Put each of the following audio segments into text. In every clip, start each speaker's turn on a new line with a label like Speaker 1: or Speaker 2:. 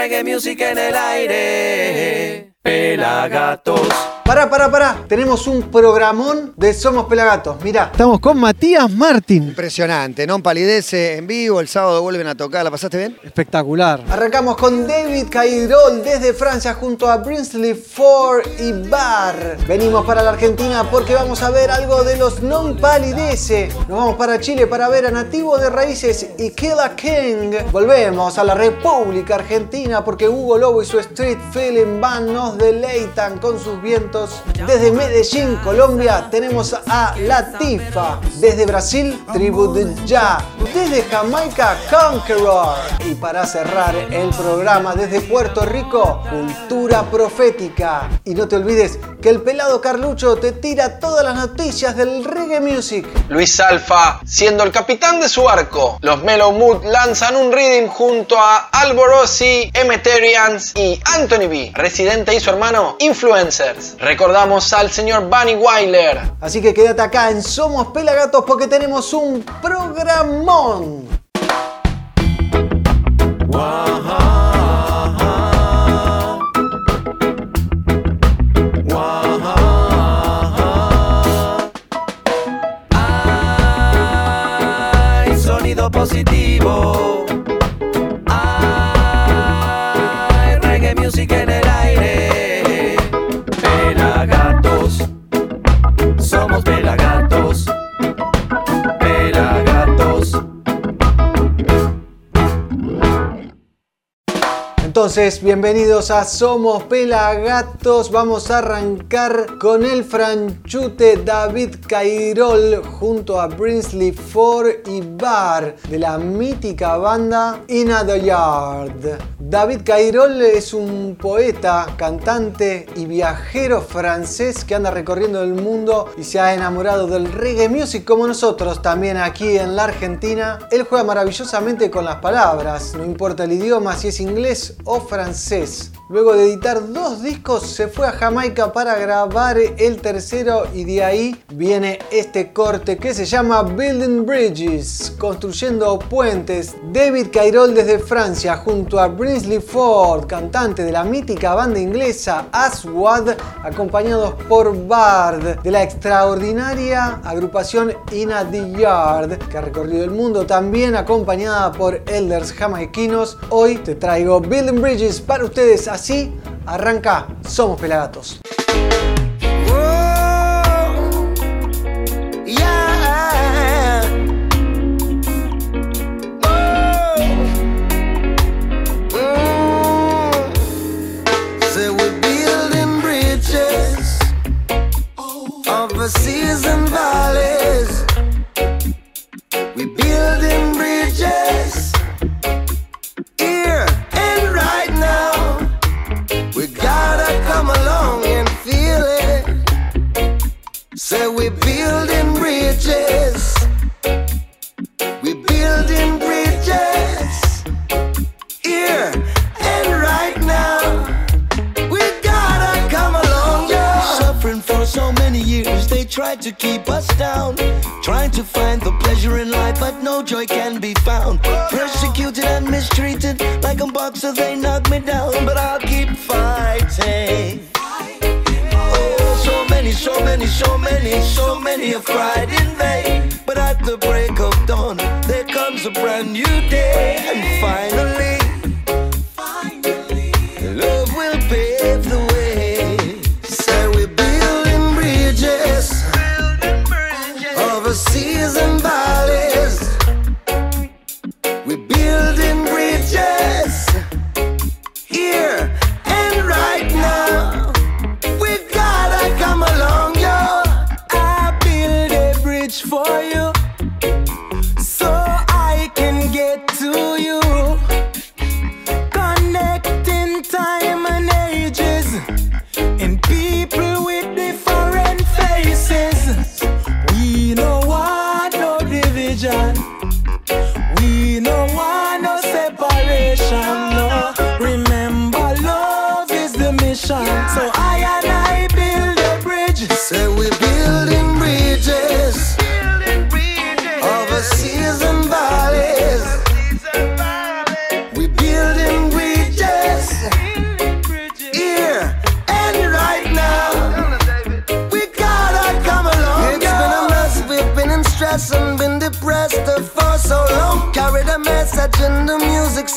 Speaker 1: reggae music en el aire. Pelagatos.
Speaker 2: Pará, pará, pará. Tenemos un programón de Somos Pelagatos. Mirá. Estamos con Matías Martín.
Speaker 3: Impresionante, ¿no? Palidece en vivo, el sábado vuelven a tocar. ¿La pasaste bien?
Speaker 2: Espectacular. Arrancamos con David Cairol desde Francia junto a Brinsley Ford y Bar. Venimos para la Argentina porque vamos a ver algo de los Non Palidece. Nos vamos para Chile para ver a Nativo de Raíces y Killa King. Volvemos a la República Argentina porque Hugo Lobo y su Street Feeling Band nos deleitan con sus vientos desde Medellín, Colombia, tenemos a Latifa. Desde Brasil, Tribu de Ya. Desde Jamaica, Conqueror. Y para cerrar el programa desde Puerto Rico, Cultura Profética. Y no te olvides que el pelado Carlucho te tira todas las noticias del reggae music.
Speaker 4: Luis Alfa, siendo el capitán de su barco, los Mellow Mood lanzan un reading junto a Alborosi, Emeterians y Anthony B, residente y su hermano Influencers recordamos al señor Bunny Weiler.
Speaker 2: Así que quédate acá en Somos Pelagatos porque tenemos un programón.
Speaker 1: Sonido positivo.
Speaker 2: Entonces, bienvenidos a Somos Pelagatos. Vamos a arrancar con el franchute David Cairol junto a Brinsley Ford y Bar de la mítica banda In the Yard. David Cairol es un poeta, cantante y viajero francés que anda recorriendo el mundo y se ha enamorado del reggae music como nosotros también aquí en la Argentina. Él juega maravillosamente con las palabras, no importa el idioma, si es inglés o francés. Luego de editar dos discos se fue a Jamaica para grabar el tercero y de ahí viene este corte que se llama Building Bridges, construyendo puentes. David Cairol desde Francia junto a Brinsley Ford, cantante de la mítica banda inglesa Aswad, acompañados por Bard de la extraordinaria agrupación Ina the Yard, que ha recorrido el mundo también acompañada por elders jamaiquinos. Hoy te traigo Building Bridges para ustedes, así arranca Somos Pelagatos.
Speaker 5: Yeah. Oh. Mm. Seas and valleys. Say we're building bridges. We're building bridges here and right now. We gotta come along, yeah.
Speaker 6: Suffering for so many years, they tried to keep us down. Trying to find the pleasure in life, but no joy can be found. Persecuted and mistreated, like a boxer, they knock me down. But I'll keep fighting. So many, so many, so many, so many have cried in vain. But at the break of dawn, there comes a brand new day. And finally,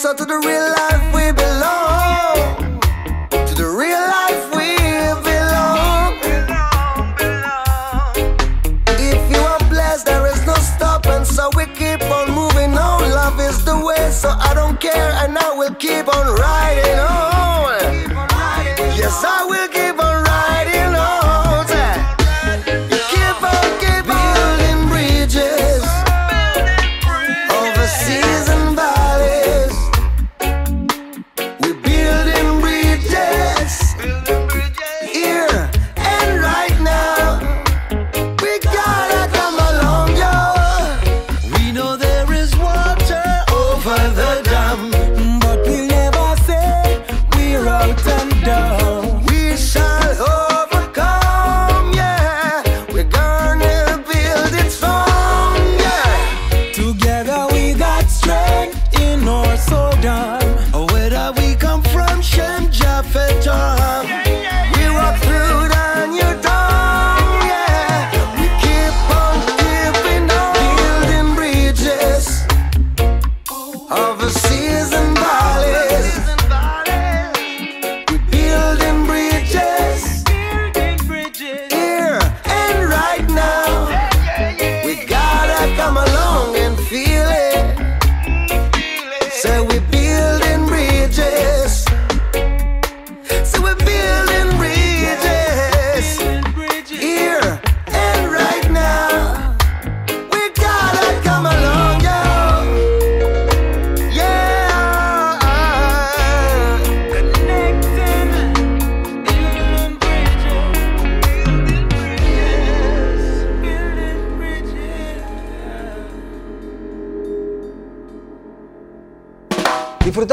Speaker 6: so to the
Speaker 5: real life we belong. To the real life we belong. If you are blessed, there is no stopping, so we keep on moving on. Love is the way, so I don't care, and I will keep on riding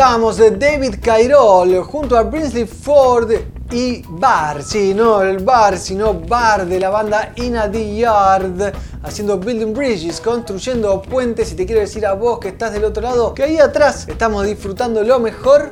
Speaker 2: Disfrutábamos de David Cairol junto a Brinsley Ford y Bar, sí, no el bar, sino Bar de la banda Ina the Yard, haciendo Building Bridges, construyendo puentes. Y te quiero decir a vos que estás del otro lado, que ahí atrás estamos disfrutando lo mejor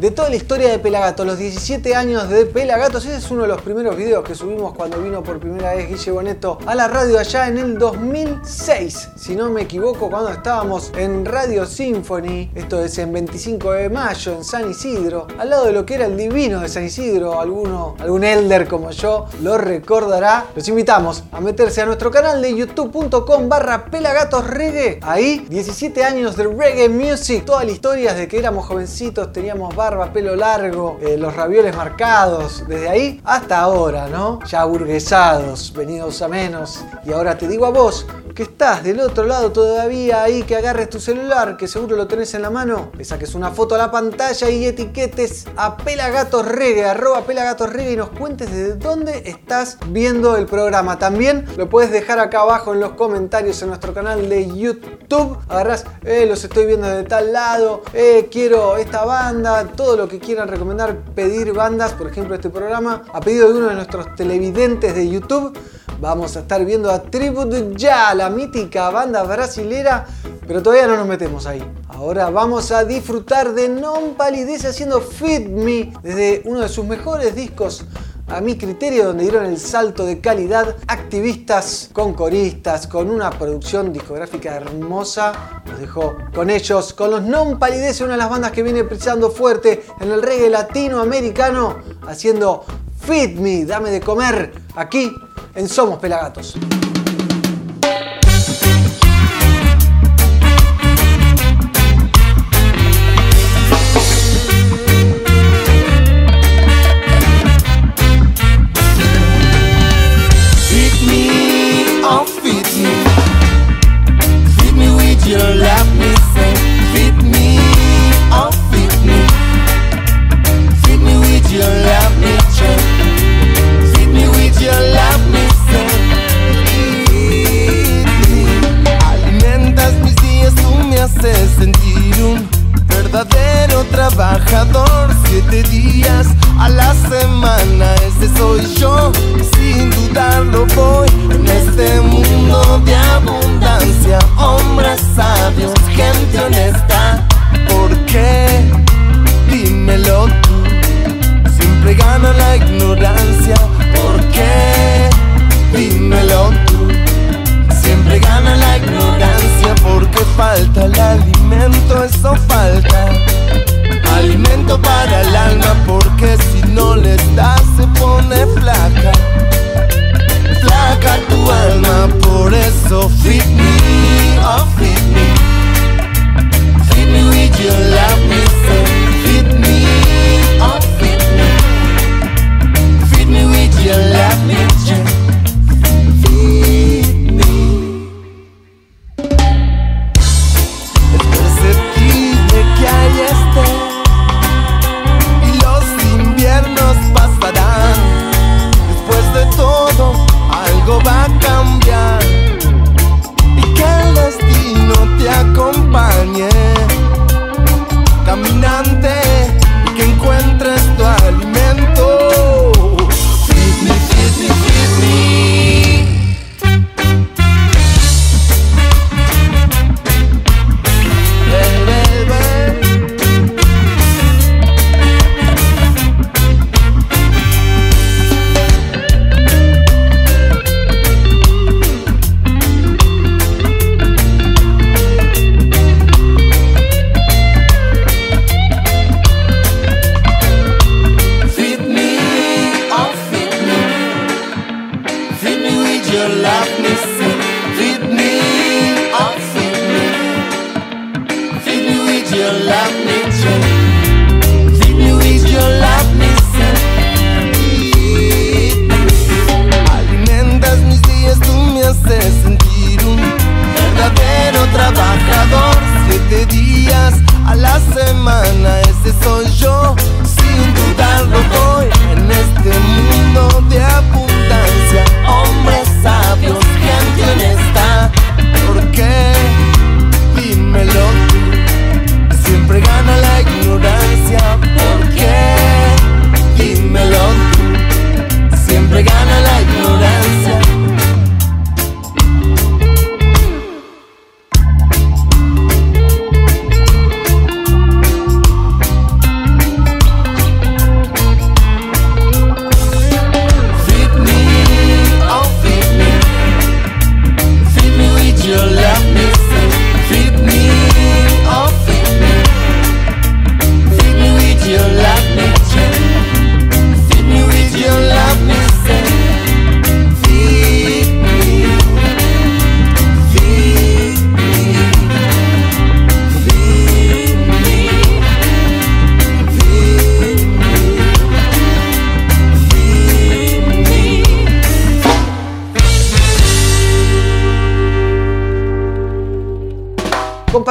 Speaker 2: de toda la historia de Pelagatos, los 17 años de Pelagatos. Ese es uno de los primeros videos que subimos cuando vino por primera vez Guille Boneto a la radio allá en el 2006, si no me equivoco, cuando estábamos en Radio Symphony. Esto es en 25 de mayo en San Isidro, al lado de lo que era el divino de San Isidro. Alguno, algún elder como yo lo recordará. Los invitamos a meterse a nuestro canal de youtube.com barra Pelagatos Reggae. Ahí, 17 años de reggae music. Toda la historia desde que éramos jovencitos, teníamos barba, pelo largo, eh, los ravioles marcados. Desde ahí hasta ahora, ¿no? Ya burguesados, venidos a menos. Y ahora te digo a vos que estás del otro lado todavía ahí, que agarres tu celular, que seguro lo tenés en la mano, le saques una foto a la pantalla y etiquetes a Pelagatos Reggae, arroba Pelagatos Reggae y nos cuentes desde dónde estás viendo el programa. También lo puedes dejar acá abajo en los comentarios en nuestro canal de YouTube. Agarrás, eh, los estoy viendo de tal lado, eh, quiero esta banda, todo lo que quieran recomendar, pedir bandas, por ejemplo este programa, a pedido de uno de nuestros televidentes de YouTube. Vamos a estar viendo a Tribute Ya, la mítica banda brasilera, pero todavía no nos metemos ahí. Ahora vamos a disfrutar de Non Palidece haciendo Fit Me desde uno de sus mejores discos a mi criterio, donde dieron el salto de calidad, activistas con coristas, con una producción discográfica hermosa. Los dejó con ellos, con los Non Palidece, una de las bandas que viene pisando fuerte en el reggae latinoamericano, haciendo Feed Me, dame de comer, aquí en Somos Pelagatos.
Speaker 5: cambiar.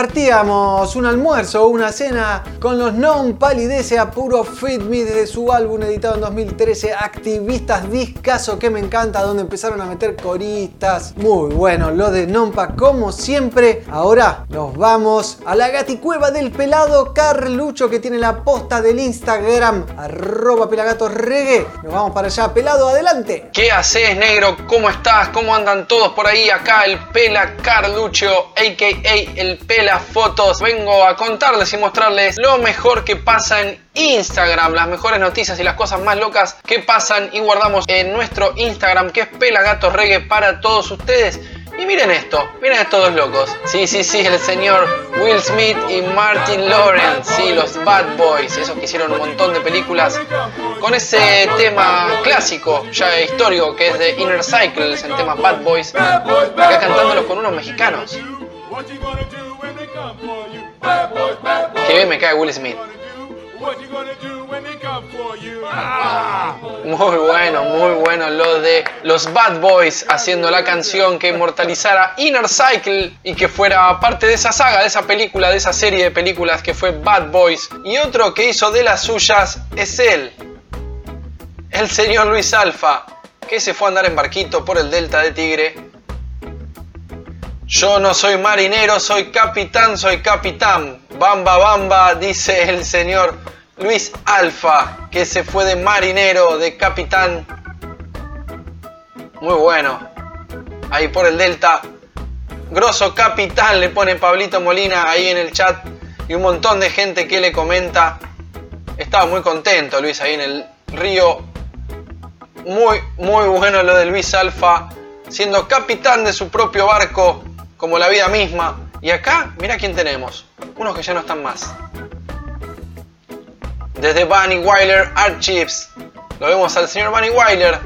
Speaker 2: Compartíamos un almuerzo una cena con los Non Palidece a puro Fit Me desde su álbum editado en 2013, Activistas Discaso, que me encanta, donde empezaron a meter coristas. Muy bueno, lo de Nompa, como siempre. Ahora nos vamos a la gaticueva del pelado Carlucho, que tiene la posta del Instagram, arroba pelagatosregue. Nos vamos para allá, pelado, adelante.
Speaker 4: ¿Qué haces, negro? ¿Cómo estás? ¿Cómo andan todos por ahí? Acá el Pela Carlucho, a.k.a. el Pela Fotos. Vengo a contarles y mostrarles lo mejor que pasa en Instagram, las mejores noticias y las cosas más locas que pasan y guardamos en nuestro Instagram, que es Pelagatos Reggae para todos ustedes. Y miren esto, miren estos dos locos. Sí, sí, sí, el señor Will Smith y Martin Lawrence, sí, los Bad Boys, esos que hicieron un montón de películas con ese tema clásico, ya histórico, que es de Inner Cycles, el tema Bad Boys, acá cantándolos con unos mexicanos. Que bien me cae Will Smith. Muy bueno, muy bueno lo de los Bad Boys haciendo la canción que inmortalizara Inner Cycle y que fuera parte de esa saga, de esa película, de esa serie de películas que fue Bad Boys. Y otro que hizo de las suyas es él, el señor Luis Alfa, que se fue a andar en barquito por el delta de Tigre. Yo no soy marinero, soy capitán, soy capitán. Bamba, bamba, dice el señor Luis Alfa, que se fue de marinero, de capitán. Muy bueno. Ahí por el delta. Grosso capitán le pone Pablito Molina ahí en el chat. Y un montón de gente que le comenta. Estaba muy contento Luis ahí en el río. Muy, muy bueno lo de Luis Alfa. Siendo capitán de su propio barco. Como la vida misma. Y acá, mira quién tenemos. Unos que ya no están más. Desde Bunny Wyler Archives. Lo vemos al señor Bunny Wyler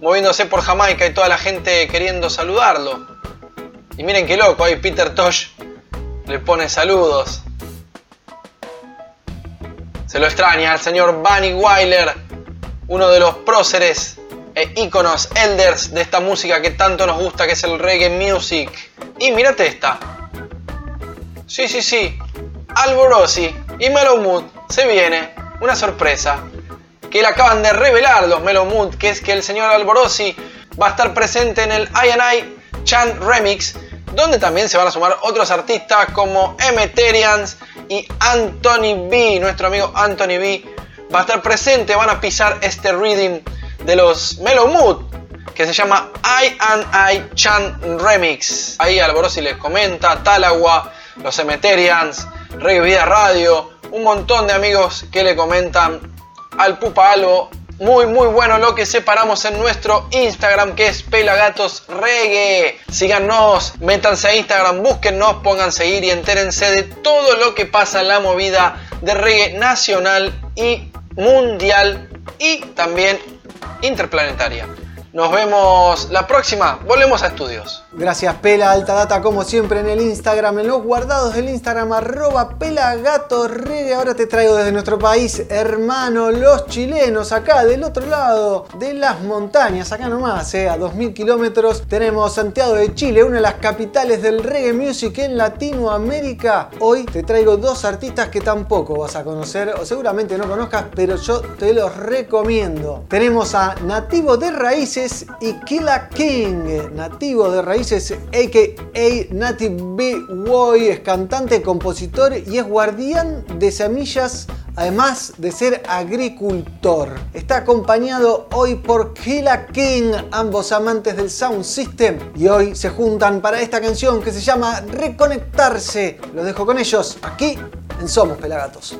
Speaker 4: moviéndose por Jamaica y toda la gente queriendo saludarlo. Y miren qué loco, ahí Peter Tosh le pone saludos. Se lo extraña al señor Bunny Wyler, uno de los próceres e íconos elders de esta música que tanto nos gusta, que es el reggae music. Y mírate esta. Sí, sí, sí. Alborosi y Mellow se viene una sorpresa que le acaban de revelar los Mellow que es que el señor Alborosi va a estar presente en el I Chan Remix, donde también se van a sumar otros artistas como Emeterians y Anthony B, nuestro amigo Anthony B va a estar presente, van a pisar este reading de los Mellow Mood que se llama I and I Chan Remix. Ahí Alborosi les comenta, Talagua, los Emeterians, Reggae Vida Radio, un montón de amigos que le comentan al Pupa Albo. Muy muy bueno lo que separamos en nuestro Instagram que es Pelagatos Reggae. Síganos, métanse a Instagram, búsquennos, pongan seguir y entérense de todo lo que pasa en la movida de reggae nacional y mundial y también interplanetaria. Nos vemos la próxima. Volvemos a estudios.
Speaker 1: Gracias Pela Alta Data como siempre en el Instagram, en los guardados del Instagram arroba Reggae. Ahora te traigo desde nuestro país, hermano, los chilenos, acá del otro lado de las montañas, acá nomás, eh, a 2000 kilómetros, tenemos Santiago de Chile, una de las capitales del reggae music en Latinoamérica. Hoy te traigo dos artistas que tampoco vas a conocer o seguramente no conozcas, pero yo te los recomiendo. Tenemos a Nativo de Raíces y Killa King, Nativo de Raíces es a.k.a. Native B-Boy, es cantante, compositor y es guardián de semillas además de ser agricultor. Está acompañado hoy por Killa King, ambos amantes del sound system, y hoy se juntan para esta canción que se llama Reconectarse. Los dejo con ellos aquí en Somos Pelagatos.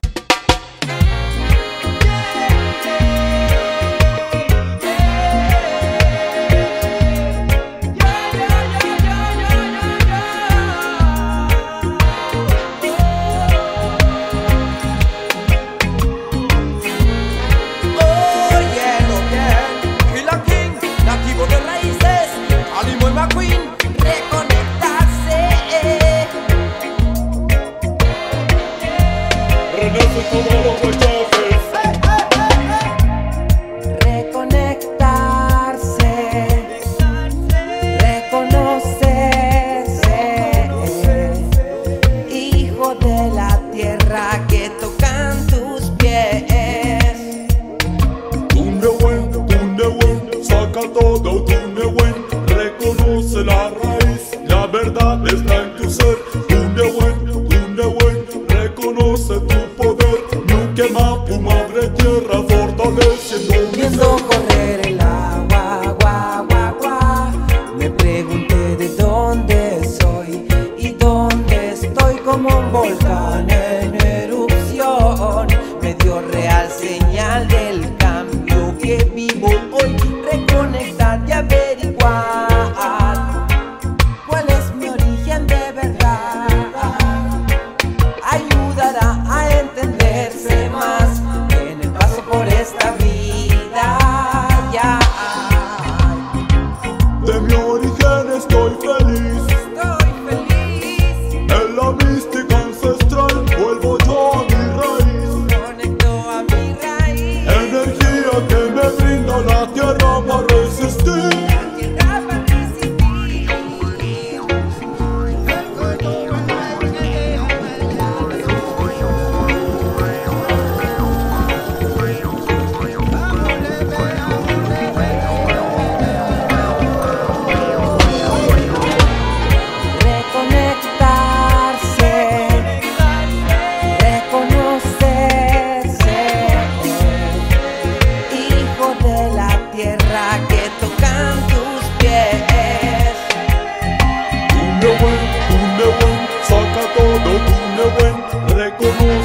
Speaker 7: De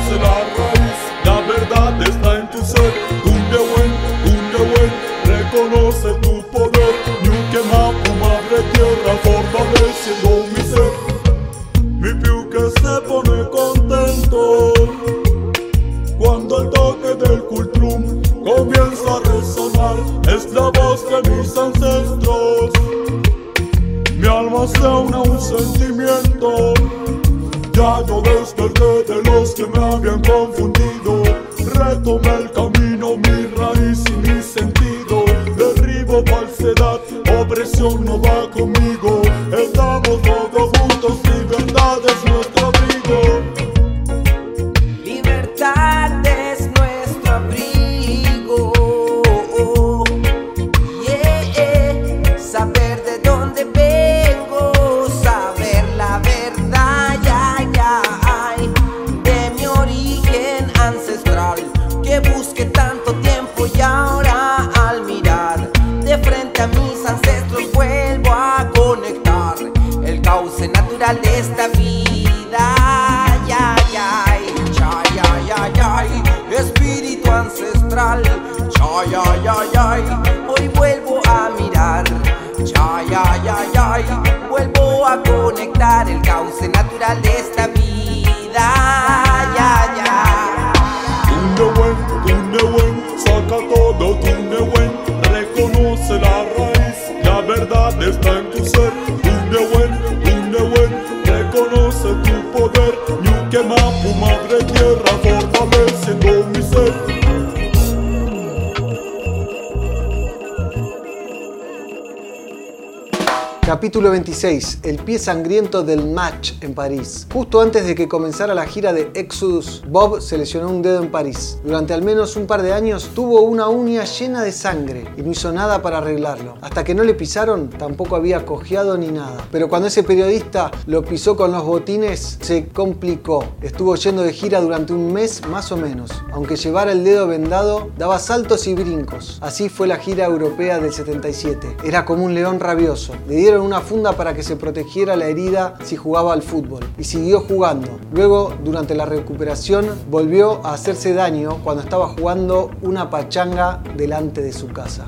Speaker 2: Capítulo 26. El pie sangriento del match en París. Justo antes de que comenzara la gira de Exodus, Bob se lesionó un dedo en París. Durante al menos un par de años tuvo una uña llena de sangre y no hizo nada para arreglarlo. Hasta que no le pisaron, tampoco había cojeado ni nada. Pero cuando ese periodista lo pisó con los botines, se complicó. Estuvo yendo de gira durante un mes más o menos. Aunque llevara el dedo vendado, daba saltos y brincos. Así fue la gira europea del 77. Era como un león rabioso. Le dieron una funda para que se protegiera la herida si jugaba al fútbol y siguió jugando. Luego, durante la recuperación, volvió a hacerse daño cuando estaba jugando una pachanga delante de su casa.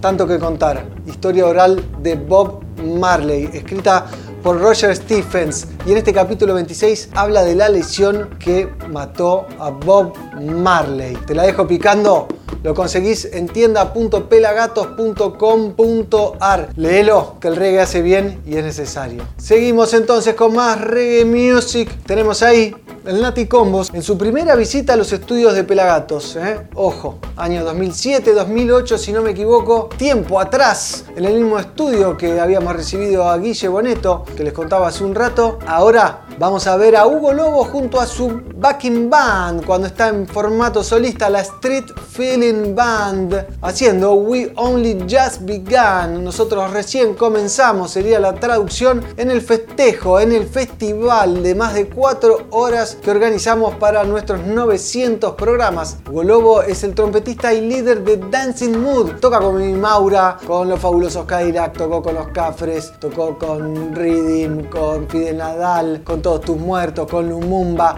Speaker 2: Tanto que contar. Historia oral de Bob Marley, escrita por Roger Stephens. Y en este capítulo 26 habla de la lesión que mató a Bob Marley. Te la dejo picando. Lo conseguís en tienda.pelagatos.com.ar. Léelo, que el reggae hace bien y es necesario. Seguimos entonces con más reggae music. Tenemos ahí el Nati Combos en su primera visita a los estudios de Pelagatos. ¿eh? Ojo, año 2007, 2008, si no me equivoco, tiempo atrás, en el mismo estudio que habíamos recibido a Guille Boneto, que les contaba hace un rato. Ahora vamos a ver a Hugo Lobo junto a su backing band cuando está en formato solista, la Street Feeling Band, haciendo We Only Just Began. Nosotros recién comenzamos, sería la traducción en el festejo, en el festival de más de cuatro horas que organizamos para nuestros 900 programas. Hugo Lobo es el trompetista y líder de Dancing Mood. Toca con mi Maura, con los fabulosos Cadillac, tocó con los Cafres, tocó con Reading, con Fidel Nadal, con Todos Tus Muertos, con Lumumba.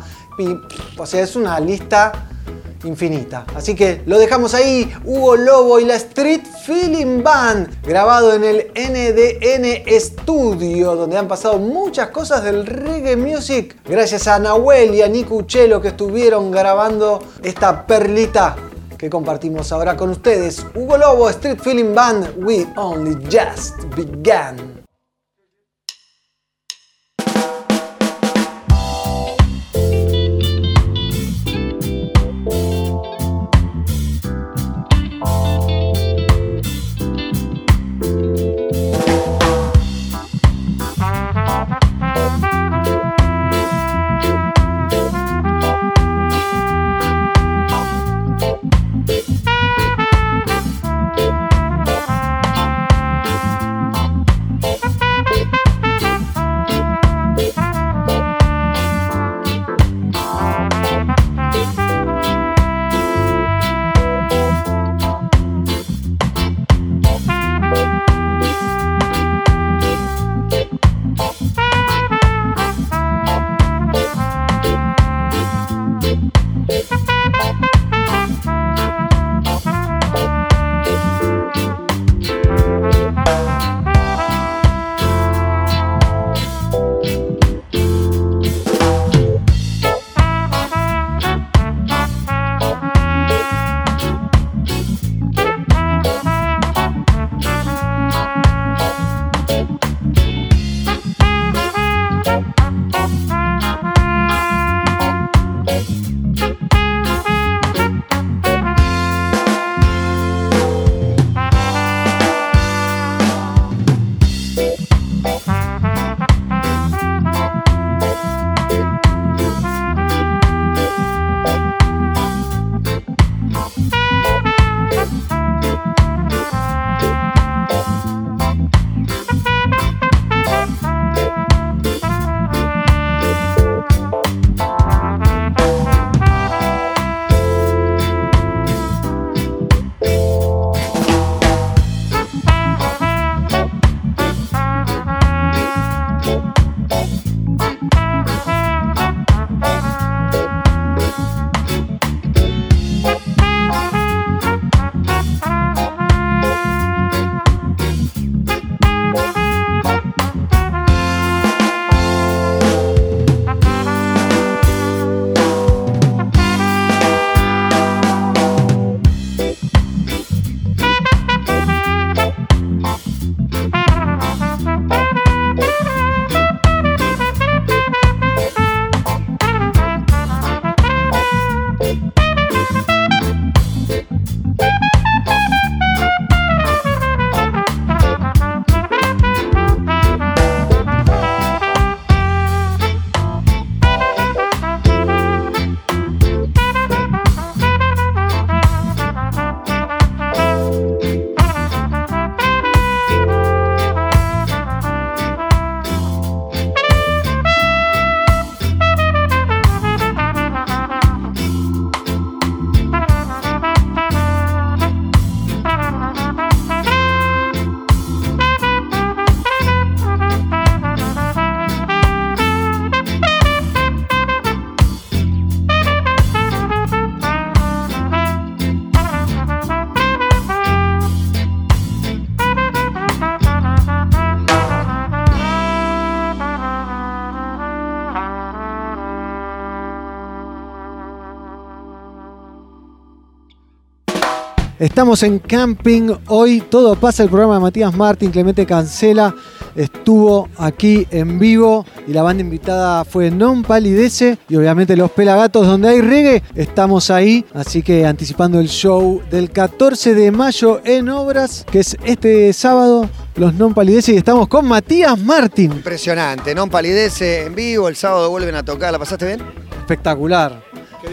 Speaker 2: O sea, es una lista infinita. Así que lo dejamos ahí, Hugo Lobo y la Street Feeling Band, grabado en el NDN Studio, donde han pasado muchas cosas del reggae music. Gracias a Nahuel y a Nico Uchelo que estuvieron grabando esta perlita que compartimos ahora con ustedes. Hugo Lobo, Street Feeling Band, We Only Just Began. Estamos en camping. Hoy todo pasa. El programa de Matías Martín, Clemente Cancela, estuvo aquí en vivo y la banda invitada fue Non Palidece y obviamente Los Pelagatos, donde hay reggae. Estamos ahí, así que anticipando el show del 14 de mayo en Obras, que es este sábado. Los Non Palidece y estamos con Matías Martín.
Speaker 3: Impresionante, non palidece en vivo, el sábado vuelven a tocar, ¿la pasaste bien?
Speaker 2: Espectacular.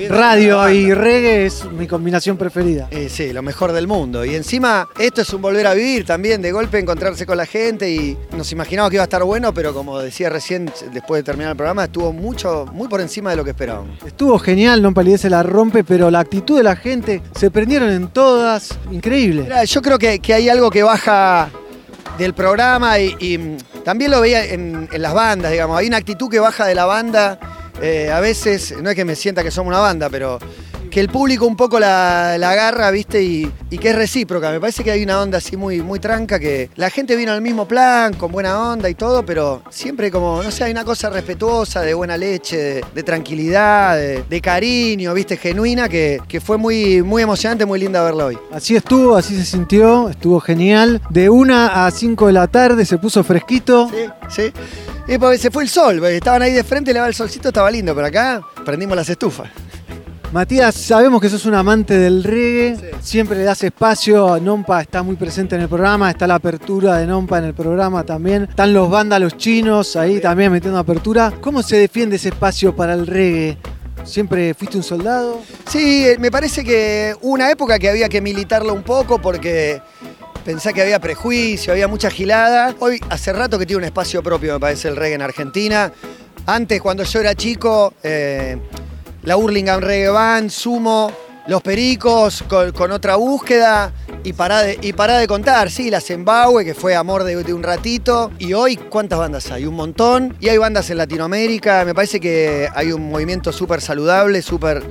Speaker 2: Radio y reggae es mi combinación preferida.
Speaker 3: Eh, sí, lo mejor del mundo. Y encima, esto es un volver a vivir también, de golpe encontrarse con la gente y nos imaginamos que iba a estar bueno, pero como decía recién, después de terminar el programa, estuvo mucho, muy por encima de lo que esperábamos.
Speaker 2: Estuvo genial, Non Palidece la rompe, pero la actitud de la gente, se prendieron en todas, increíble.
Speaker 3: Mirá, yo creo que, que hay algo que baja del programa y, y, también lo veía en, en las bandas, digamos. Hay una actitud que baja de la banda. Eh, a veces, no es que me sienta que somos una banda, pero que el público un poco la, la agarra, ¿viste? Y, y que es recíproca. Me parece que hay una onda así muy, muy tranca, que la gente vino al mismo plan, con buena onda y todo, pero siempre como, no sé, hay una cosa respetuosa, de buena leche, de, de tranquilidad, de, de cariño, ¿viste? Genuina, que, que fue muy, muy emocionante, muy linda verla hoy.
Speaker 2: Así estuvo, así se sintió, estuvo genial. De 1 a 5 de la tarde se puso fresquito.
Speaker 3: Sí, sí. Y porque se fue el sol, porque estaban ahí de frente, le daba el solcito, estaba lindo, pero acá prendimos las estufas.
Speaker 2: Matías, sabemos que sos un amante del reggae, siempre le das espacio, Nompa está muy presente en el programa, está la apertura de Nompa en el programa también, están los vándalos chinos ahí también metiendo apertura. ¿Cómo se defiende ese espacio para el reggae? ¿Siempre fuiste un soldado?
Speaker 3: Sí, eh, me parece que hubo una época que había que militarlo un poco porque pensé que había prejuicio, había mucha gilada. Hoy hace rato que tiene un espacio propio, me parece, el reggae en Argentina. Antes, cuando yo era chico, eh, la Hurlingham Reggae Band, Sumo, Los Pericos, con, otra búsqueda. Y pará, de, y de contar, sí, la Zimbabue, que fue amor de, de un ratito. Y hoy, ¿cuántas bandas hay? Un montón. Y hay bandas en Latinoamérica. Me parece que hay un movimiento súper saludable, súper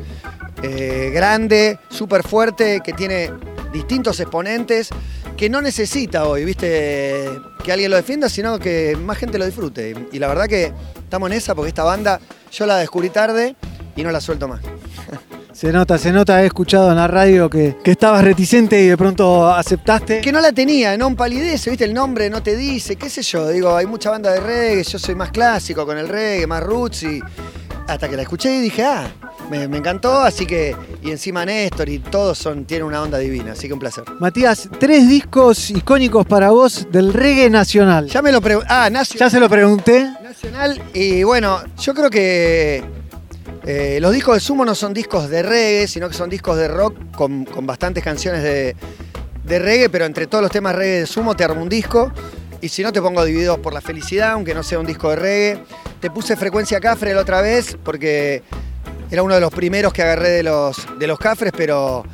Speaker 3: eh, grande, súper fuerte, que tiene distintos exponentes, que no necesita hoy, viste, que alguien lo defienda, sino que más gente lo disfrute. Y la verdad que estamos en esa porque esta banda yo la descubrí tarde y no la suelto más.
Speaker 2: Se nota, se nota, he escuchado en la radio que, que estabas reticente y de pronto aceptaste.
Speaker 3: Que no la tenía, no palidece, viste, el nombre no te dice, qué sé yo, digo, hay mucha banda de reggae, yo soy más clásico con el reggae, más roots y hasta que la escuché y dije, ah, me, me encantó, así que, y encima Néstor y todos son, tienen una onda divina, así que un placer.
Speaker 2: Matías, tres discos icónicos para vos del reggae nacional.
Speaker 3: Ya me lo pregunté, ah, Nacio-
Speaker 2: Ya se lo pregunté.
Speaker 3: Nacional, y bueno, yo creo que eh, los discos de Sumo no son discos de reggae, sino que son discos de rock con, con bastantes canciones de, de reggae, pero entre todos los temas reggae de Sumo te armo un disco. Y si no, te pongo divididos por la felicidad, aunque no sea un disco de reggae. Te puse frecuencia Cafre la otra vez porque era uno de los primeros que agarré de los, de los Cafres, pero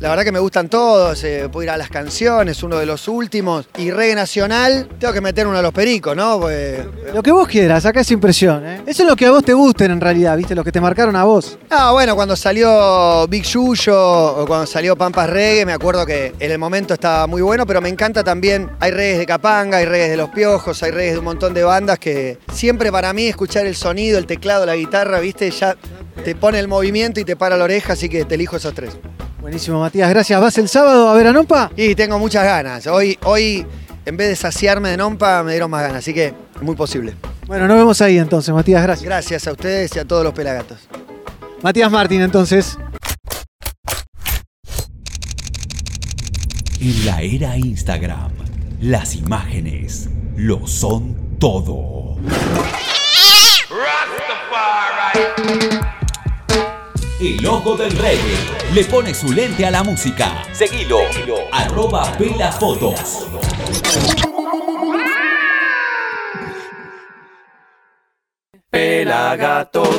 Speaker 3: la verdad que me gustan todos. eh, puedo ir a las canciones, uno de los últimos. Y reggae nacional, tengo que meter uno de los pericos, ¿no? Pues,
Speaker 2: Lo que vos quieras, acá es impresión. ¿eh? Eso es lo que a vos te gusten en realidad, ¿viste? Los que te marcaron a vos.
Speaker 3: Ah, bueno, cuando salió Big Yuyo o cuando salió Pampas Reggae, me acuerdo que en el momento estaba muy bueno, pero me encanta también. Hay reggaes de Capanga, hay reggaes de Los Piojos, hay reggaes de un montón de bandas que siempre para mí escuchar el sonido, el teclado, la guitarra, viste, ya te pone el movimiento y te para la oreja, así que te elijo esos tres.
Speaker 2: Buenísimo, Matías, gracias. ¿Vas el sábado a ver a Nompa?
Speaker 3: Y tengo muchas ganas. Hoy, hoy en vez de saciarme de Nompa, me dieron más ganas, así que es muy posible.
Speaker 2: Bueno, nos vemos ahí entonces, Matías, gracias.
Speaker 3: Gracias a ustedes y a todos los pelagatos.
Speaker 2: Matías Martín, entonces.
Speaker 8: En la era Instagram, las imágenes lo son todo. El ojo del reggae le pone su lente a la música. Seguilo, arroba pelafotos.
Speaker 1: Pelagatos.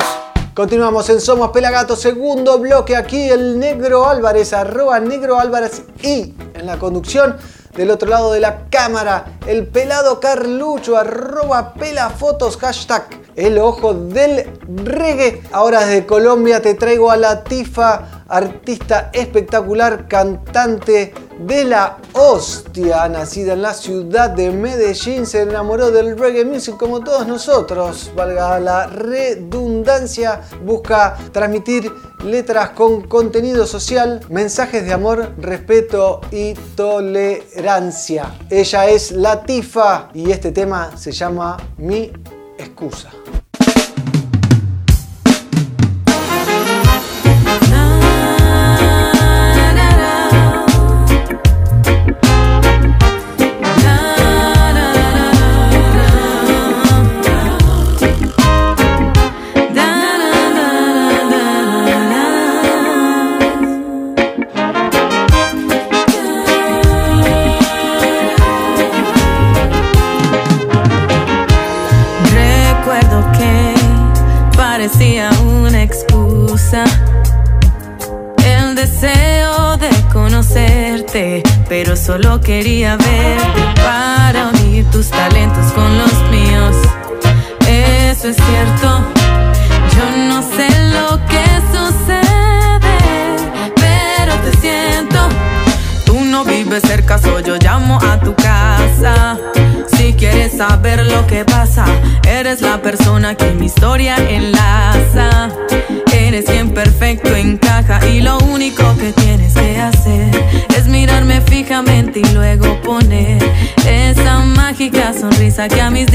Speaker 2: Continuamos en Somos Pelagatos, segundo bloque aquí el Negro Álvarez, arroba Negro Álvarez y en la conducción del otro lado de la cámara, el pelado Carlucho, arroba pelafotos, hashtag el ojo del reggae. Ahora desde Colombia te traigo a la Tifa, artista espectacular, cantante de la hostia, nacida en la ciudad de Medellín, se enamoró del reggae music como todos nosotros, valga la redundancia, busca transmitir letras con contenido social, mensajes de amor, respeto y tolerancia. Ella es Latifa y este tema se llama Mi excusa.
Speaker 9: Quería verte para unir tus talentos con los míos. Eso es cierto, yo no sé lo que sucede, pero te siento. Tú no vives cerca, soy yo llamo a tu casa. Si quieres saber lo que pasa, eres la persona que mi historia enlaza. Eres quien perfecto mágica sonrisa que a mis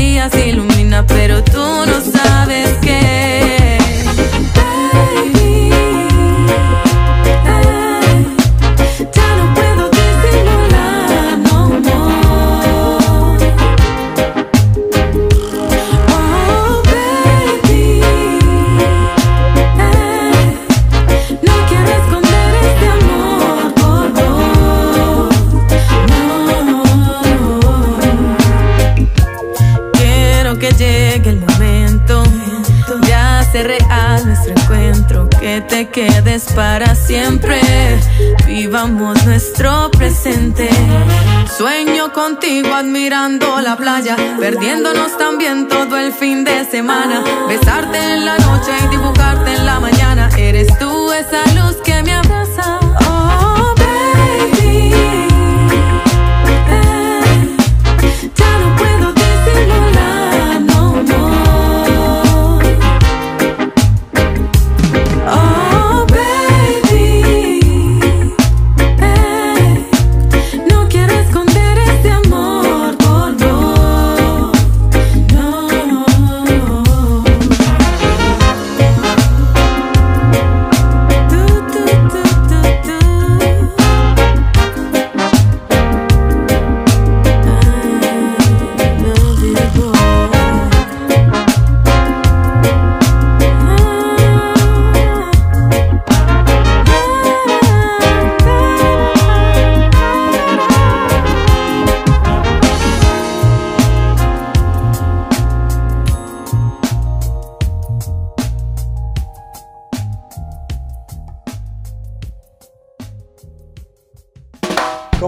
Speaker 9: para siempre. Vivamos nuestro presente. Sueño contigo admirando la playa, perdiéndonos también todo el fin de semana. Besarte en la noche y dibujarte en la mañana. Eres tú esa luz que me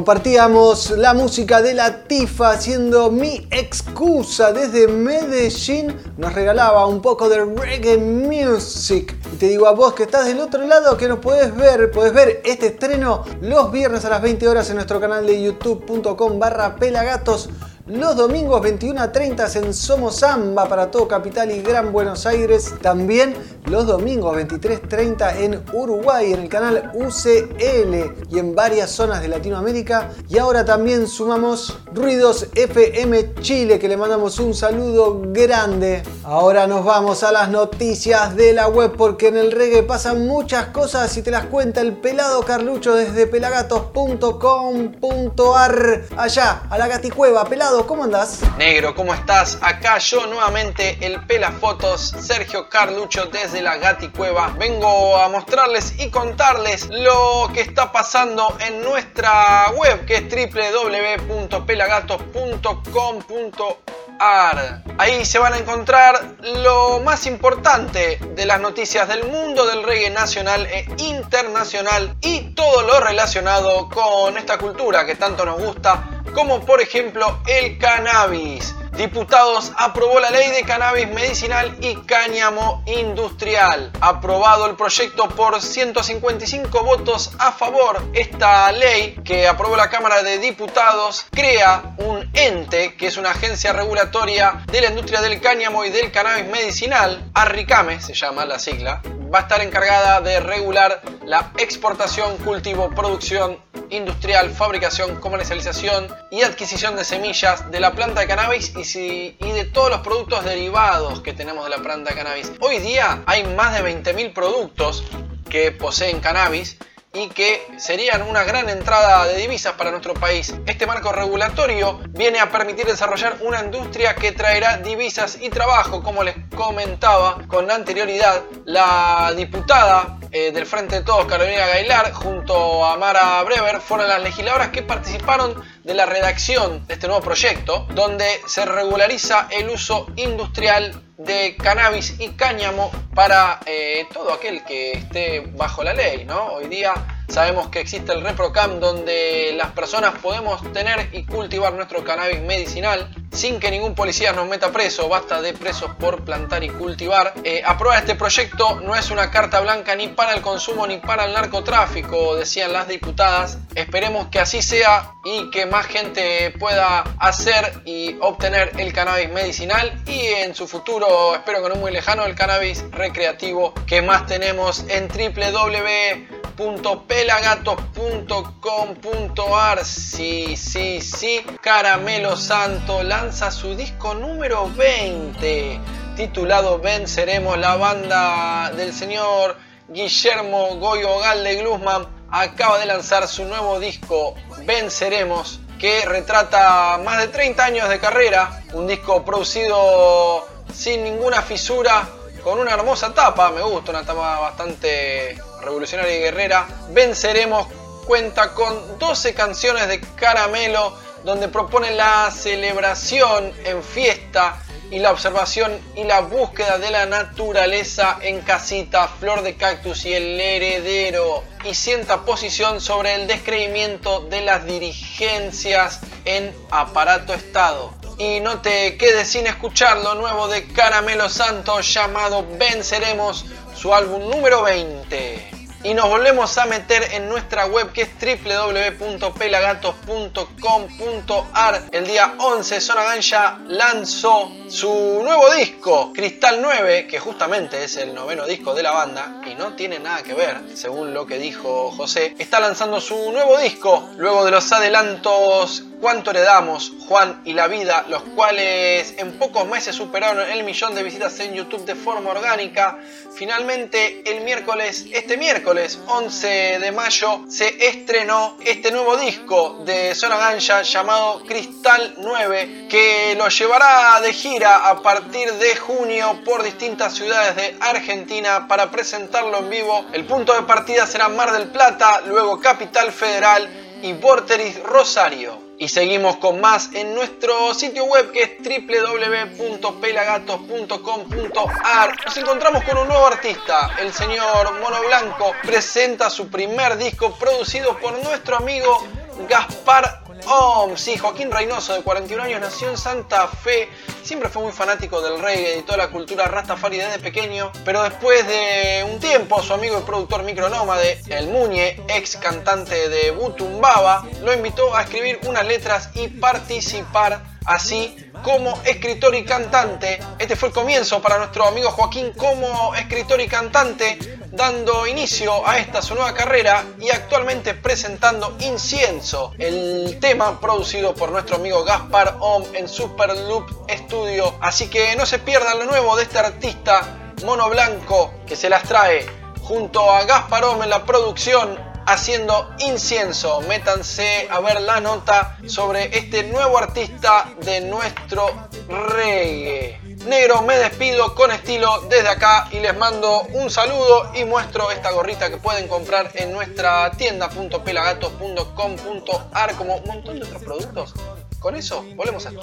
Speaker 2: compartíamos la música de la Tifa haciendo mi excusa desde Medellín. Nos regalaba un poco de reggae music. Y te digo a vos que estás del otro lado que nos puedes ver, puedes ver este estreno los viernes a las 20 horas en nuestro canal de youtube.com barra pelagatos los domingos 21 a 30 en Somos Samba para todo Capital y Gran Buenos Aires. También los domingos 23.30 en Uruguay en el canal UCL y en varias zonas de Latinoamérica. Y ahora también sumamos Ruidos FM Chile que le mandamos un saludo grande. Ahora nos vamos a las noticias de la web porque en el reggae pasan muchas cosas y te las cuenta el pelado Carlucho desde pelagatos.com.ar allá a la gaticueva. Pelado ¿cómo andás?
Speaker 4: Negro, ¿cómo estás? Acá yo nuevamente, el Pelafotos, Sergio Carlucho desde la Gati Cueva. Vengo a mostrarles y contarles lo que está pasando en nuestra web que es www.pelagatos.com.ar. Ahí se van a encontrar lo más importante de las noticias del mundo del reggae nacional e internacional y todo lo relacionado con esta cultura que tanto nos gusta como por ejemplo el cannabis. Diputados aprobó la ley de cannabis medicinal y cáñamo industrial. Aprobado el proyecto por 155 votos a favor. Esta ley que aprobó la Cámara de Diputados crea un ente que es una agencia regulatoria de la industria del cáñamo y del cannabis medicinal. Arricame se llama la sigla. Va a estar encargada de regular la exportación, cultivo, producción, industrial, fabricación, comercialización y adquisición de semillas de la planta de cannabis y, de todos los productos derivados que tenemos de la planta de cannabis. Hoy día hay más de 20.000 productos que poseen cannabis y que serían una gran entrada de divisas para nuestro país. Este marco regulatorio viene a permitir desarrollar una industria que traerá divisas y trabajo, como les comentaba con anterioridad. La diputada eh, del Frente de Todos, Carolina Gailar, junto a Mara Brever, fueron las legisladoras que participaron de la redacción de este nuevo proyecto, donde se regulariza el uso industrial de cannabis y cáñamo para eh, todo aquel que esté bajo la ley, ¿no? Hoy día sabemos que existe el ReproCam donde las personas podemos tener y cultivar nuestro cannabis medicinal sin que ningún policía nos meta preso, basta de presos por plantar y cultivar. Eh, aprobar este proyecto no es una carta blanca ni para el consumo ni para el narcotráfico, decían las diputadas. Esperemos que así sea y que más gente pueda hacer y obtener el cannabis medicinal y en su futuro, espero que no muy lejano, el cannabis recreativo que más tenemos en www.pelagatos.com.ar. Sí, sí, sí, Caramelo Santo, la lanza su disco número 20, titulado Venceremos. La banda del señor Guillermo Goyo de Glusman acaba de lanzar su nuevo disco Venceremos, que retrata más de 30 años de carrera. Un disco producido sin ninguna fisura, con una hermosa tapa, me gusta, una tapa bastante revolucionaria y guerrera. Venceremos cuenta con 12 canciones de caramelo donde propone la celebración en fiesta y la observación y la búsqueda de la naturaleza en casita, flor de cactus y el heredero, y sienta posición sobre el descreimiento de las dirigencias en aparato Estado. Y no te quedes sin escuchar lo nuevo de Caramelo Santo llamado Venceremos, su álbum número 20 y nos volvemos a meter en nuestra web que es www.pelagatos.com.ar. El día 11 Zona Ganja lanzó su nuevo disco, Cristal 9, que justamente es el noveno disco de la banda y no tiene nada que ver, según lo que dijo José. Está lanzando su nuevo disco luego de los adelantos Cuánto heredamos, Juan y la vida, los cuales en pocos meses superaron el millón de visitas en YouTube de forma orgánica. Finalmente, el miércoles, este miércoles 11 de mayo, se estrenó este nuevo disco de Zona Ganja llamado Cristal 9, que lo llevará de gira a partir de junio por distintas ciudades de Argentina para presentarlo en vivo. El punto de partida será Mar del Plata, luego Capital Federal y Vorteris Rosario. Y seguimos con más en nuestro sitio web que es www.pelagatos.com.ar. Nos encontramos con un nuevo artista, el señor Mono Blanco. Presenta su primer disco producido por nuestro amigo Gaspar Oh, sí, Joaquín Reynoso, de 41 años, nació en Santa Fe. Siempre fue muy fanático del reggae y toda la cultura rastafari desde pequeño. Pero después de un tiempo, su amigo y productor micronómade, El Muñe, ex cantante de Butumbaba, lo invitó a escribir unas letras y participar así como escritor y cantante. Este fue el comienzo para nuestro amigo Joaquín como escritor y cantante, dando inicio a esta su nueva carrera y actualmente presentando Incienso, el tema producido por nuestro amigo Gaspar Om en Superloop Studio. Así que no se pierdan lo nuevo de este artista mono blanco que se las trae junto a Gaspar Om en la producción haciendo incienso. Métanse a ver la nota sobre este nuevo artista de nuestro reggae. Negro, me despido con estilo desde acá y les mando un saludo y muestro esta gorrita que pueden comprar en nuestra tienda.pelagatos.com.ar como un montón de otros productos con eso, volvemos a esto.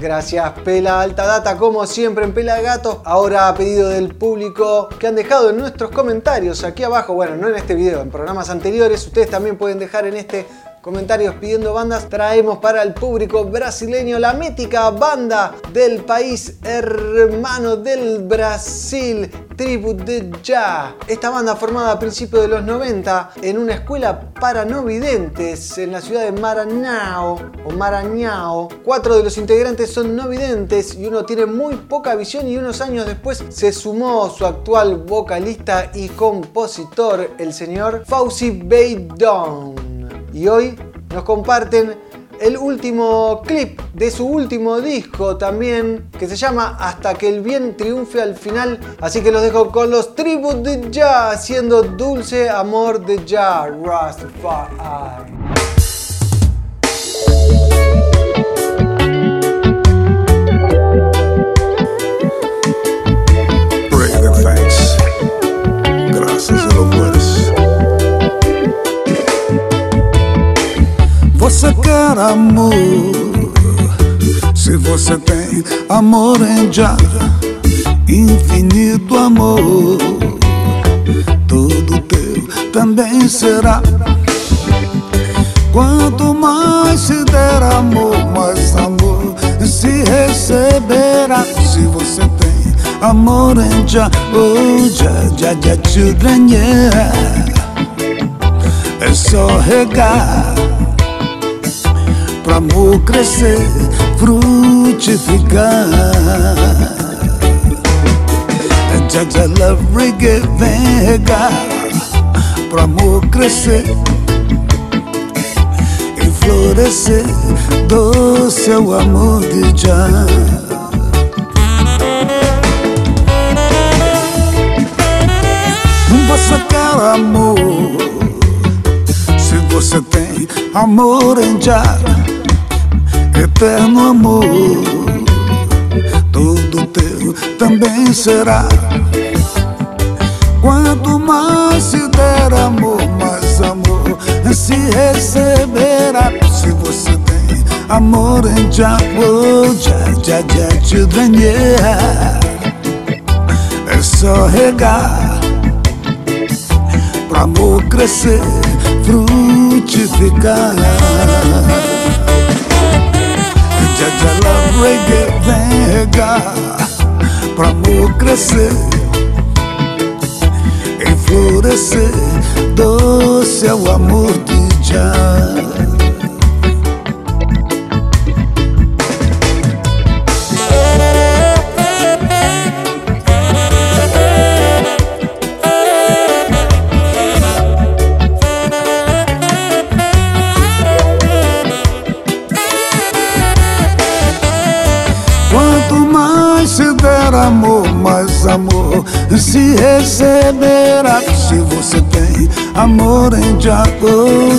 Speaker 2: Gracias, Pela Alta Data, como siempre en Pela Gatos. Ahora a pedido del público que han dejado en nuestros comentarios aquí abajo, bueno, no en este video, en programas anteriores, ustedes también pueden dejar en este comentarios pidiendo bandas, traemos para el público brasileño la mítica banda del país hermano del Brasil, Tribu de Ya. Esta banda formada a principios de los 90 en una escuela para no videntes en la ciudad de Maranhão o. Cuatro de los integrantes son no videntes y uno tiene muy poca visión y unos años después se sumó su actual vocalista y compositor, el señor Fauci Beidon. Y hoy nos comparten el último clip de su último disco también, que se llama Hasta que el bien triunfe al final. Así que los dejo con los tribus de Ya, haciendo dulce amor de Ya, Rastafari.
Speaker 10: Pray the thanks. Você quer amor? Se você tem amor em já, infinito amor, tudo teu também será. Quanto mais se der amor, mais amor se receberá. Se você tem amor em já, oh já, já, já, children, yeah. É só regar pra amor crescer, frutificar. É já, love reggae, vem regar pra amor crescer e florescer. Doce é o amor de já. Você quer amor? Se você tem amor em já, eterno amor, tudo teu também será. Quanto mais se der amor, mais amor se receberá. Se você tem amor em já, já, já, já, children, yeah. É só regar pra amor crescer, frutificar. Já love reggae regar pra amor crescer e. Doce é o amor de já. Amor, mais amor se receberá. Se você tem amor em Jaco,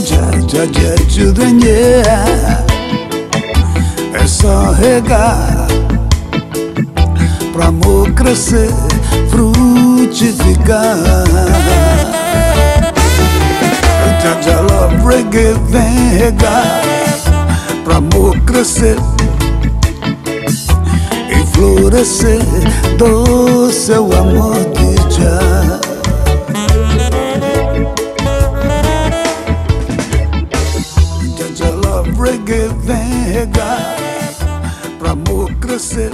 Speaker 10: children, yeah. É só regar pra amor crescer, frutificar. Já, love reggae, vem regar pra amor crescer florescer. Doce é o amor de já. Já, love reggae, vem regar pra amor crescer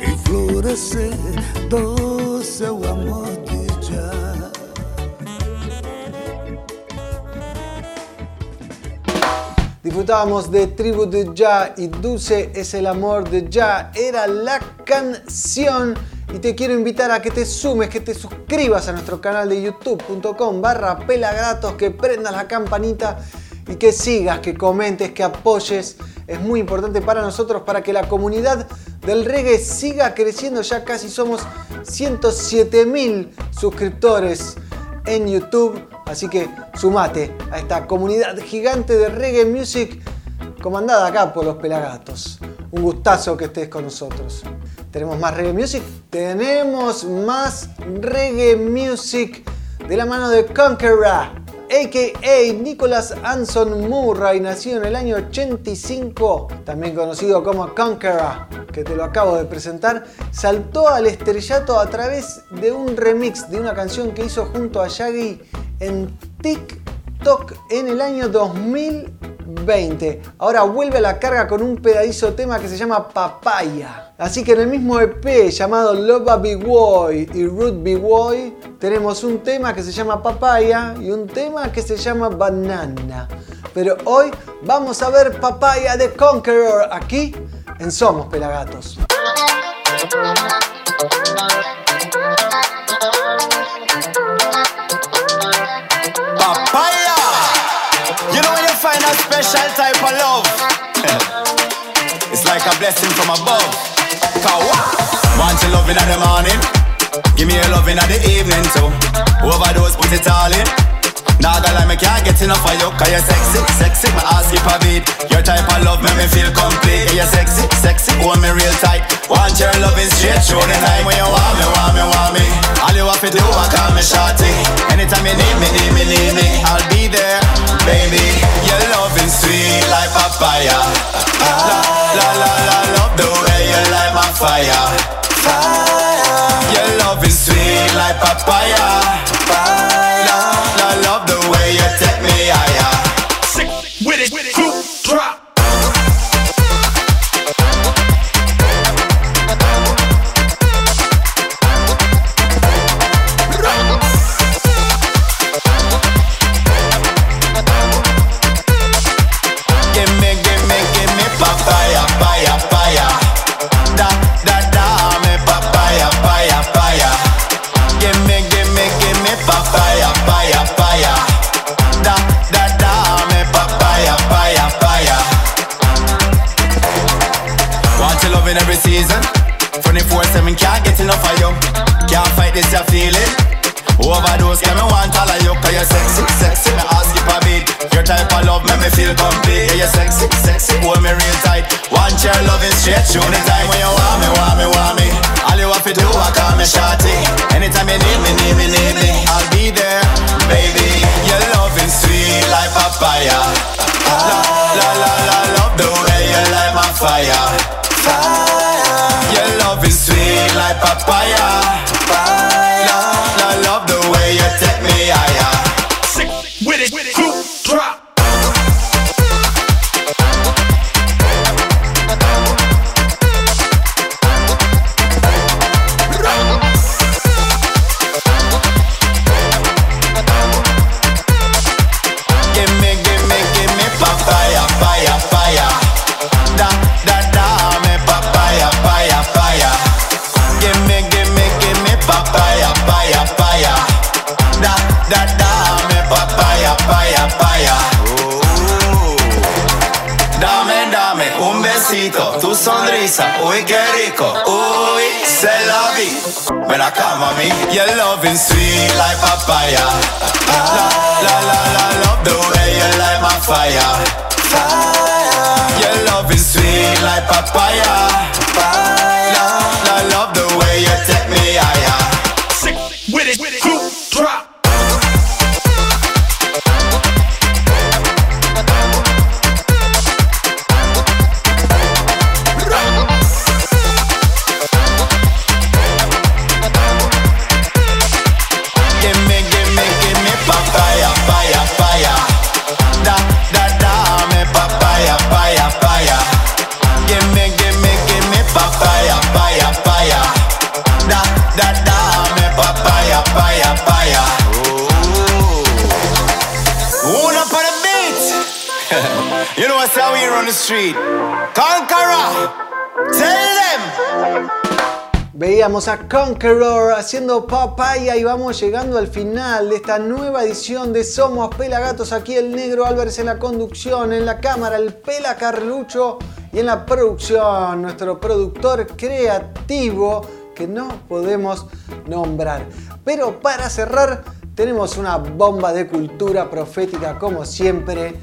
Speaker 10: e florescer. Doce é o amor de
Speaker 2: Disfrutábamos de Tribu de Ya y Dulce es el amor de Ya. Era la canción. Y te quiero invitar a que te sumes, que te suscribas a nuestro canal de youtube.com barra pelagratos, que prendas la campanita y que sigas, que comentes, que apoyes. Es muy importante para nosotros, para que la comunidad del reggae siga creciendo. Ya casi somos 107 mil suscriptores en YouTube. Así que sumate a esta comunidad gigante de reggae music comandada acá por los pelagatos. Un gustazo que estés con nosotros. ¿Tenemos más reggae music? Tenemos más reggae music de la mano de Conqueror, a.k.a. Nicholas Anson Murray, nacido en el año 85, también conocido como Conqueror, que te lo acabo de presentar, saltó al estrellato a través de un remix de una canción que hizo junto a Shaggy en TikTok. En el año 2020. Ahora vuelve a la carga con un pedadizo tema que se llama Papaya. Así que en el mismo EP llamado Love Big Boy y Root Boy tenemos un tema que se llama Papaya y un tema que se llama Banana. Pero hoy vamos a ver Papaya de Conqueror aquí en Somos Pelagatos.
Speaker 11: Special type of love, it's like a blessing from above. Want your loving in the morning, give me a loving in the evening too. Overdose, put it all in. Nah, girl, I can't get enough of you Cause you're sexy, sexy, my ass skip a beat. Your type of love make me feel complete. Yeah, you're sexy, sexy, hold me real tight. Want your loving straight through the night. When you want me, want me, want me. All you have to do, I call me shorty. Anytime you need me, need me, need me I'll be there, baby. Your loving sweet like papaya. La, la, la, la, love the way you light my fire. Fire Your loving sweet like papaya. La, loving
Speaker 2: A Conqueror haciendo papaya y vamos llegando al final de esta nueva edición de Somos Pelagatos. Aquí el negro Álvarez en la conducción, en la cámara el Pela Carlucho y en la producción nuestro productor creativo que no podemos nombrar. Pero para cerrar tenemos una bomba de cultura profética como siempre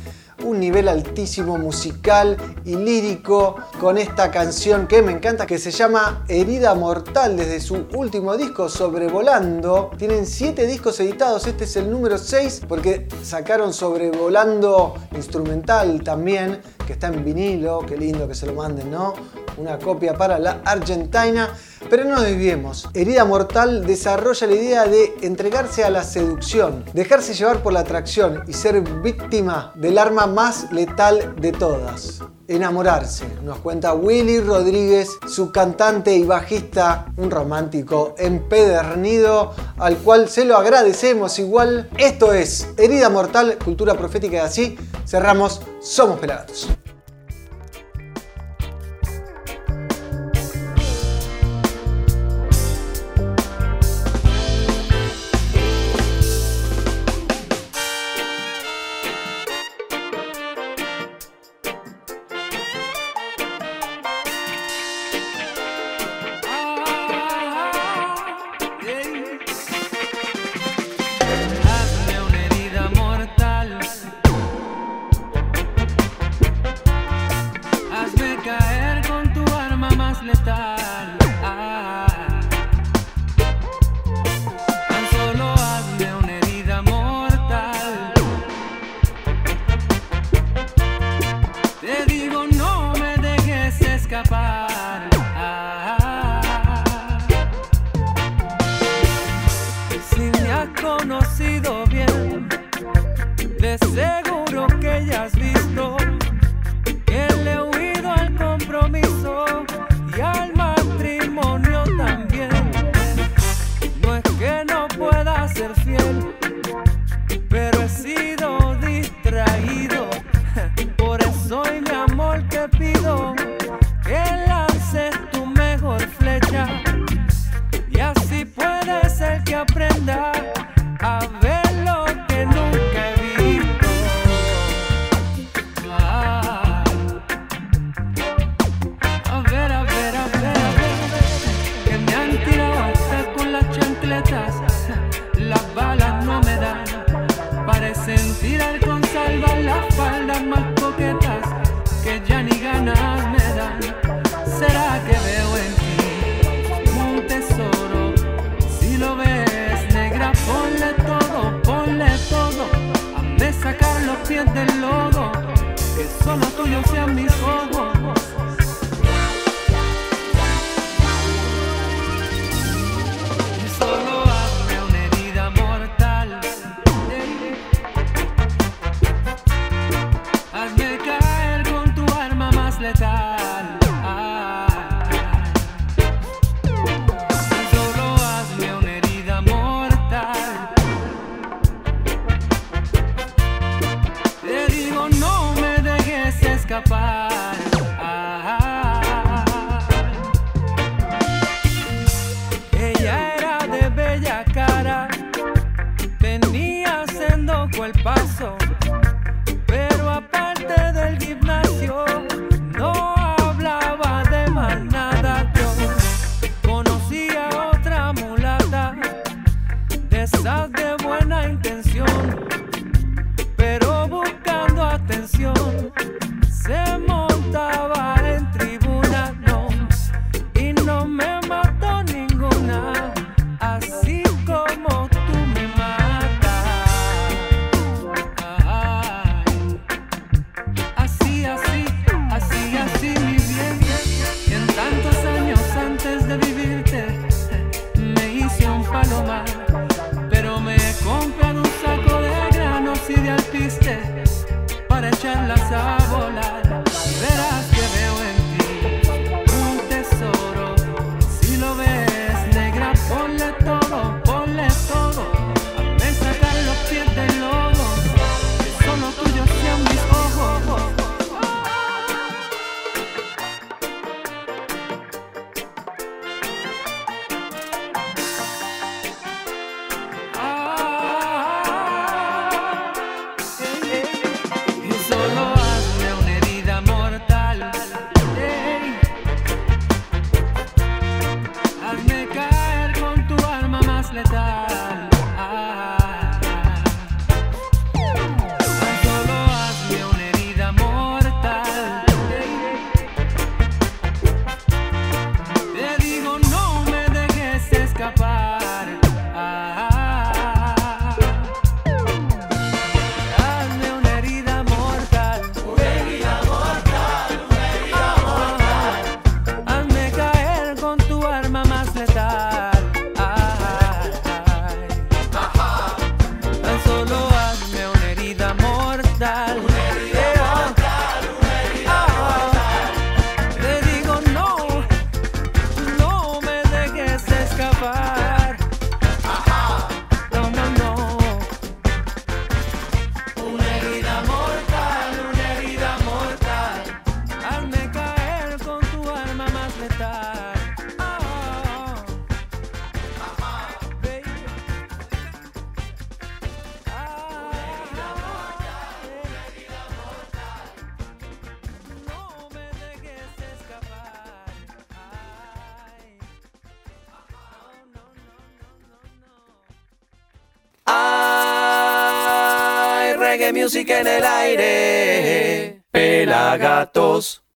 Speaker 2: un nivel altísimo musical y lírico con esta canción que me encanta que se llama Herida Mortal desde su último disco Sobrevolando. Tienen 7 discos editados, este es el número 6 porque sacaron Sobrevolando instrumental también que
Speaker 12: está en vinilo, qué lindo que se lo manden, ¿no? Una copia para la Argentina. Pero no nos. Herida Mortal desarrolla la idea de entregarse a la seducción, dejarse llevar por la atracción y ser víctima del arma más letal de todas. Enamorarse, nos cuenta Willy Rodríguez, su cantante y bajista, un romántico empedernido, al cual se lo agradecemos igual. Esto es Herida Mortal, Cultura Profética y así cerramos Somos Pelagatos.
Speaker 1: Music en el aire.